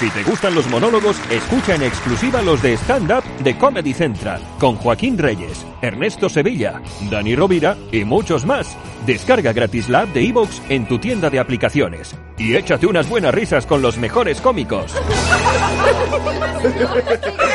Si te gustan los monólogos, escucha en exclusiva los de Stand Up de Comedy Central, con Joaquín Reyes, Ernesto Sevilla, Dani Rovira y muchos más. Descarga gratis la app de Evox en tu tienda de aplicaciones y échate unas buenas risas con los mejores cómicos.